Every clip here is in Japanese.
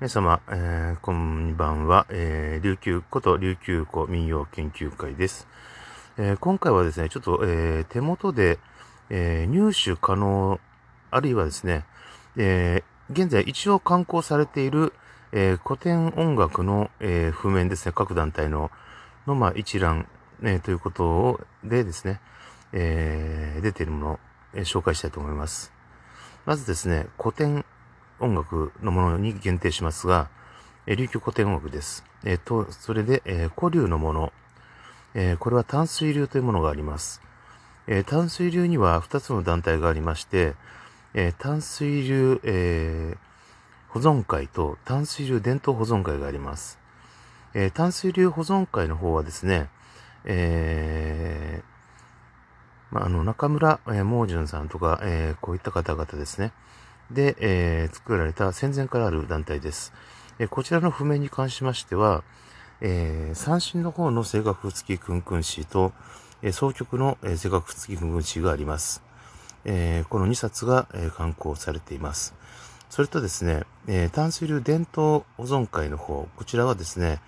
皆様、えー、こんばんは、えー、琉球こと琉球湖民謡研究会です。えー、今回はですね、ちょっと、えー、手元で、えー、入手可能、あるいはですね、えー、現在一応刊行されている、えー、古典音楽の、えー、譜面ですね、各団体の、の、まあ、一覧、えー、ということを、でですね、えー、出ているものを、えー、紹介したいと思います。まずですね、古典音楽のものに限定しますが、え琉球古典音楽です。えっ、と、それで、え古流のもの、えこれは淡水流というものがあります。え淡水流には2つの団体がありまして、え淡水流、え保存会と淡水流伝統保存会があります。え淡水流保存会の方はですね、えー、まあ、あの、中村、えー、猛順さんとか、えー、こういった方々ですね。で、えー、作られた戦前からある団体です。えー、こちらの譜面に関しましては、えー、三振の方の声楽付きクンクン詞と、えー、総曲の、えー、声楽付きクンクン詞があります。えー、この2冊が、えー、刊行されています。それとですね、えー、淡水流伝統保存会の方、こちらはですね、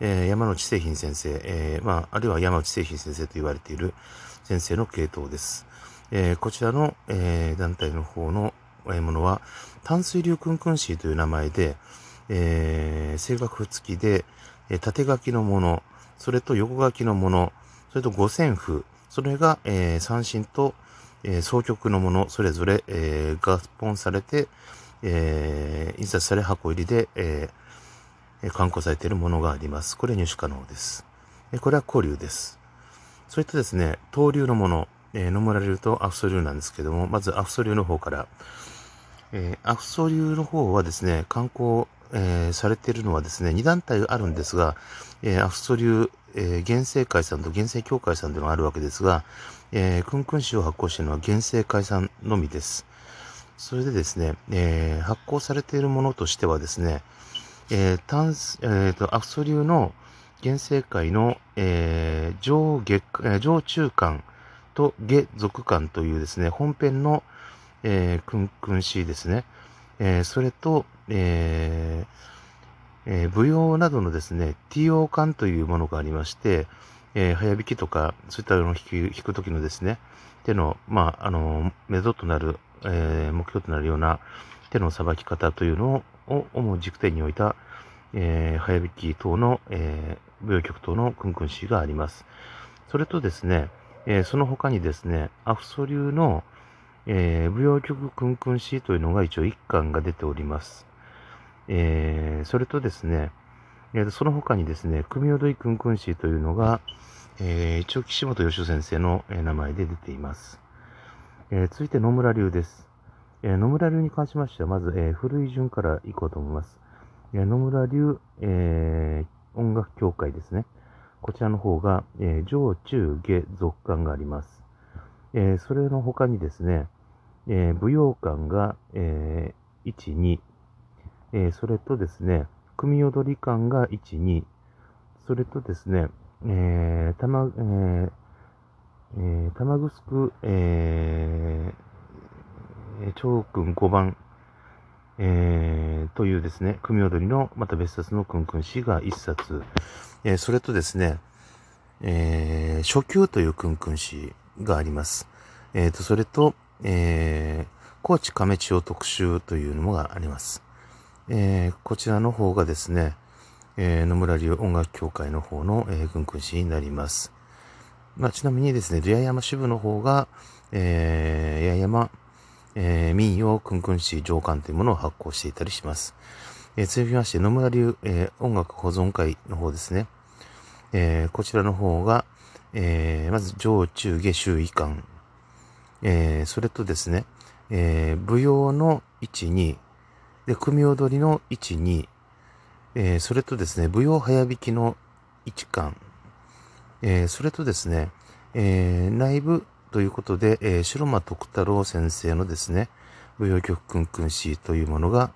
えー、山内製品先生、えー、まあ、あるいは山内製品先生と言われている先生の系統です。えー、こちらの、えー、団体の方のものは、淡水流クンクンシーという名前で、えー、正確付きで、えー、縦書きのもの、それと横書きのもの、それと五線譜、それが、えー、三振と、えー、総曲のもの、それぞれ、えー、合本されて、えー、印刷され箱入りで、えー、刊行されているものがあります。これ入手可能です。えこれは古流です。それとですね、東流のもの、えー、野村流とアフソ流なんですけども、まずアフソ流の方から、えー、アフソ流の方はですね、観光、えー、されているのはですね、2団体あるんですが、えー、アフソ流、えー、原生会さんと原生協会さんというのがあるわけですが、えー、クンクン紙を発行しているのは原生会さんのみです。それでですね、えー、発行されているものとしてはですね、えー、単えーと、アフソ流の原生会の、えー、上下、上中間と下属間というですね、本編の、えー、クンクンシーですね。えー、それと、えーえー、舞踊などのですね、T オ管というものがありまして、えー、早弾きとか、そういったのを弾く弾くときのですね、手の、まあ、あの、目処となる、えー、目標となるような手のさばき方というのを、主軸点に置いた、えー、早弾き等の、えー、舞踊曲等のクンクンシーがあります。それとですね、えー、その他にですね、アフソ流の、えー、舞踊曲クンクンシーというのが一応一巻が出ております。えー、それとですね、えー、その他にですね、組踊りクンクンシーというのが、えー、一応岸本義先生の、名前で出ています。えー、続いて野村流です。えー、野村流に関しましては、まず、えー、古い順からいこうと思います。えー、野村流、えー、音楽協会ですね。こちらの方が、えー、上中下続感があります。えー、それの他にですね、えー、舞踊館が、えー、1、2、えー、それとですね、組踊り館が1、2、それとですね、えー、たま、えー、えー、玉城く、えー、長君5番、えー、というですね、組踊りの、また別冊のくんくん詩が1冊、えー、それとですね、えー、初級というくんくん詩があります。えっ、ー、と、それと、えー、高知亀千代特集というのがあります。えー、こちらの方がですね、えー、野村流音楽協会の方の、えー、軍訓師になります。まあ、ちなみにですね、リア山支部の方が、えー、八重山、えー、民謡訓訓師上官というものを発行していたりします。えー、続きまして、野村流、えー、音楽保存会の方ですね。えー、こちらの方が、えー、まず上中下周囲官えー、それとですね、えー、舞踊の1、2、で、組踊りの1、2、えー、それとですね、舞踊早弾きの1巻、えー、それとですね、えー、内部ということで、えー、白間徳太郎先生のですね、舞踊曲くんくん詩というものが、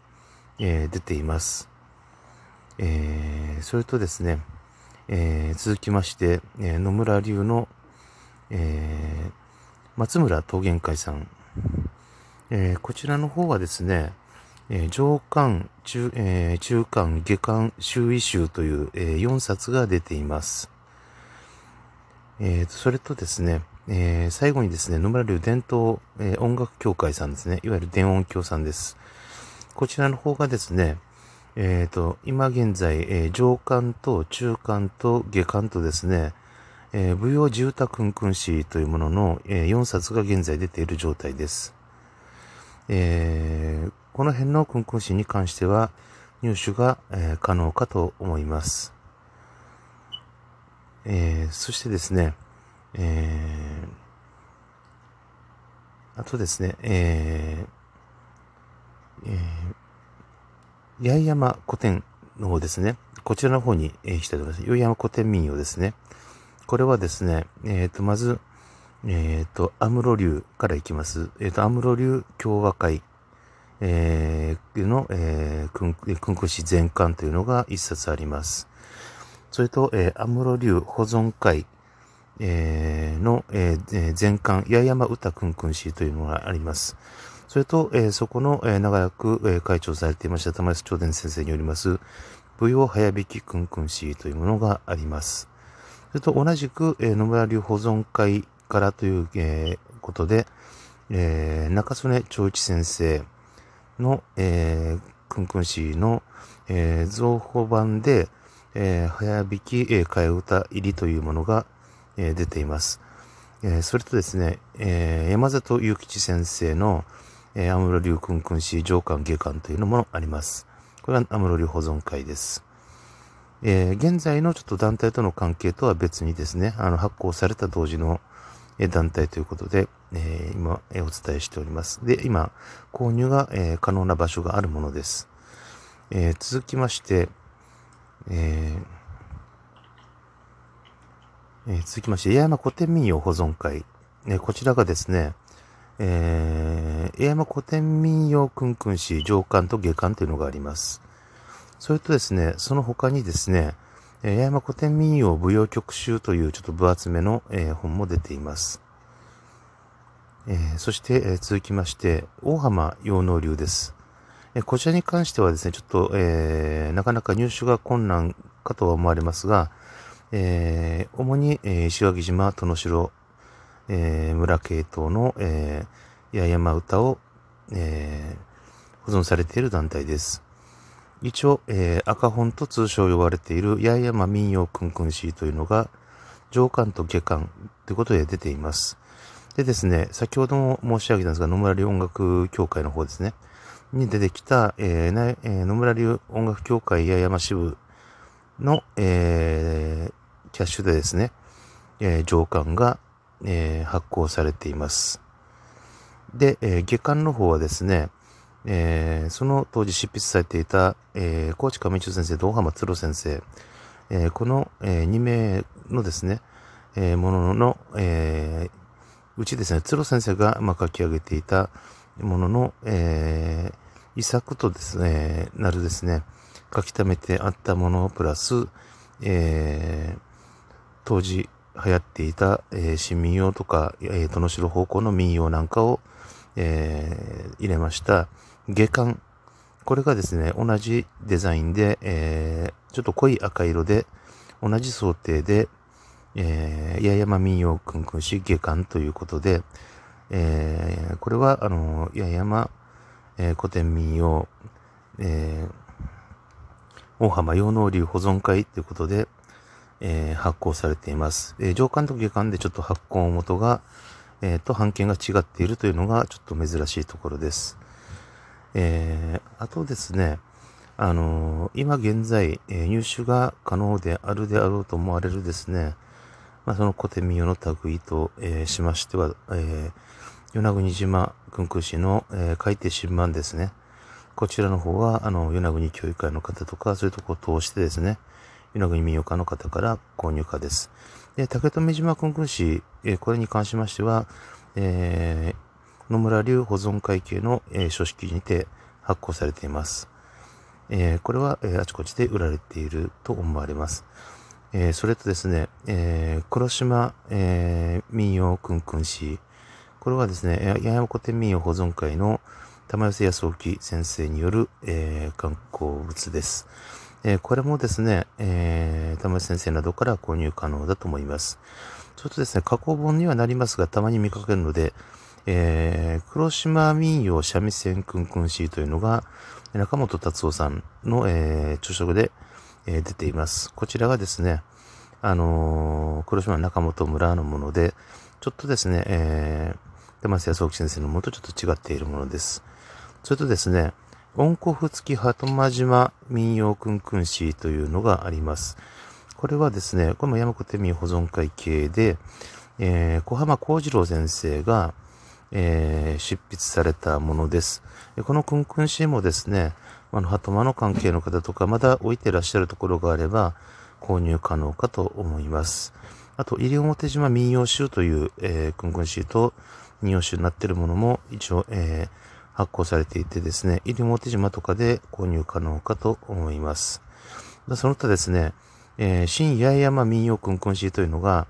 えー、出ています。えー、それとですね、えー、続きまして、えー、野村流の、えー、松村桃源会さん。えー、こちらの方はですね、えー、上巻、中、えー、中巻、下巻、周囲集という、えー、4冊が出ています。えー、それとですね、えー、最後にですね、野村流伝統、えー、音楽協会さんですね、いわゆる伝音協さんです。こちらの方がですね、えっ、ー、と、今現在、えー、上巻と中巻と下巻とですね、えー、舞踊住宅くんくん詩というものの、えー、4冊が現在出ている状態です。えー、この辺のくんくん詩に関しては入手が、えー、可能かと思います。えー、そしてですね、えー、あとですね、えー、えー、八重山古典の方ですね、こちらの方に、えー、行きたいと思います。八重山古典民謡ですね。これはですね、えっ、ー、と、まず、えっ、ー、と、アムロ流からいきます。えっ、ー、と、アムロ流共和会、えー、の、えー、くん、くんくし全巻というのが一冊あります。それと、えー、アムロ流保存会、えー、の、えー、全巻、八重山歌くんくんしというのがあります。それと、えー、そこの、えー、長らく、えー、会長されていました玉安長伝先生によります、舞踊早引きくんくんしというものがあります。それと同じく、えー、野村流保存会からという、えー、ことで、えー、中曽根長一先生の、えー、くんくん氏の、えー、造法版で、えー、早弾き、えー、替え歌入りというものが、えー、出ています。えー、それとですね、えー、山里祐吉先生の、えー、アムロ流くんくん氏上巻下巻というのもあります。これはアムロ流保存会です。えー、現在のちょっと団体との関係とは別にですね、あの発行された同時の団体ということで、えー、今、え、お伝えしております。で、今、購入が、えー、可能な場所があるものです。え、続きまして、ええ、続きまして、八重山古典民謡保存会。えこちらがですね、えー、八重山古典民謡くんくんし上巻と下巻というのがあります。それとですね、その他にですね、え八重山古典民謡舞踊曲集というちょっと分厚めの、え、本も出ています。え、そして、え、続きまして、大浜陽能流です。えこちらに関してはですね、ちょっと、えなかなか入手が困難かとは思われますが、え主に、え石垣島、殿城、え村系統の、え八重山歌を、え保存されている団体です。一応、えー、赤本と通称呼ばれている八重山民謡くんくんしというのが上巻と下巻ということで出ています。でですね、先ほども申し上げたんですが、野村流音楽協会の方ですね、に出てきた、えーえー、野村流音楽協会八重山支部の、えー、キャッシュでですね、えー、上巻が、えー、発行されています。で、えー、下巻の方はですね、えー、その当時執筆されていた、えー、高知上中先生と大浜鶴先生、えー、この、え、2名のですね、え、ものの、え、うちですね、鶴先生が、まあ、書き上げていたものの、え、遺作とですね、なるですね、書き溜めてあったものプラス、え、当時流行っていた、えー、新民謡とか、えー、殿城方向の民謡なんかを、えー、入れました、下巻。これがですね、同じデザインで、えー、ちょっと濃い赤色で、同じ想定で、えー、八重山民謡くんくんし下巻ということで、えー、これは、あの、八重山、えー、古典民謡、えー、大浜陽能流保存会ということで、えー、発行されています。えー、上巻と下巻でちょっと発行元が、えー、と版権が違っているというのがちょっと珍しいところです。えー、あとですね、あのー、今現在、えー、入手が可能であるであろうと思われるですね、まあ、その古典民謡の類と、えー、しましては、えー、与那国島君空市の、えー、海底新版ですね。こちらの方は、あの、与那国教育会の方とか、そういうところを通してですね、与那国民謡家の方から購入家です。で、竹富島君空市、えー、これに関しましては、えー、野村流保存会系の、えー、書式にて発行されています。えー、これは、えー、あちこちで売られていると思われます。えー、それとですね、えー、黒島、えー、民謡くんくんし、これはですね、八重山古典民謡保存会の、玉寄康沖先生による、えー、観光物です。えー、これもですね、えー、玉寄先生などから購入可能だと思います。ちょっとですね、加工本にはなりますが、たまに見かけるので、えー、黒島民謡三味線くんくんしというのが、中本達夫さんの、えー、著書で、えー、出ています。こちらがですね、あのー、黒島中本村のもので、ちょっとですね、えー、山瀬康之先生のもとちょっと違っているものです。それとですね、温古府付き鳩間島民謡くんくんしというのがあります。これはですね、これも山古手民保存会系で、えー、小浜幸次郎先生が、えー、執筆されたものです。このクンクンシーもですね、あの、鳩間の関係の方とか、まだ置いてらっしゃるところがあれば、購入可能かと思います。あと、西表島民謡集という、えー、クンクンシーと民謡集になっているものも一応、えー、発行されていてですね、西表島とかで購入可能かと思います。その他ですね、えー、新八重山民謡クンクンシーというのが、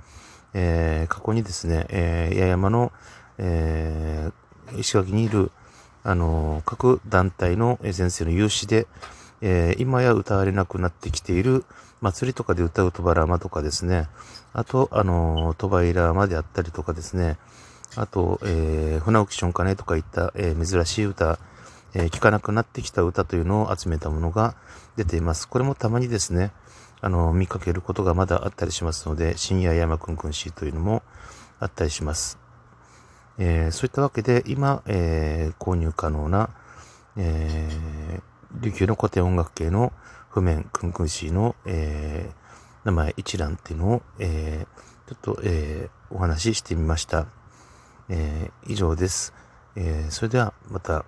えー、過去にですね、えー、八重山のえー、石垣にいる、あの、各団体の先生の有志で、えー、今や歌われなくなってきている祭りとかで歌うトバラマとかですね、あと、あの、トバイラマであったりとかですね、あと、えー、船浮きションカネとかいった、えー、珍しい歌、えー、聞かなくなってきた歌というのを集めたものが出ています。これもたまにですね、あの、見かけることがまだあったりしますので、深夜山くんくんしというのもあったりします。えー、そういったわけで、今、えー、購入可能な、えー、琉球の古典音楽系の譜面、クンクンシーの、えー、名前一覧っていうのを、えー、ちょっと、えー、お話ししてみました。えー、以上です。えー、それではまた。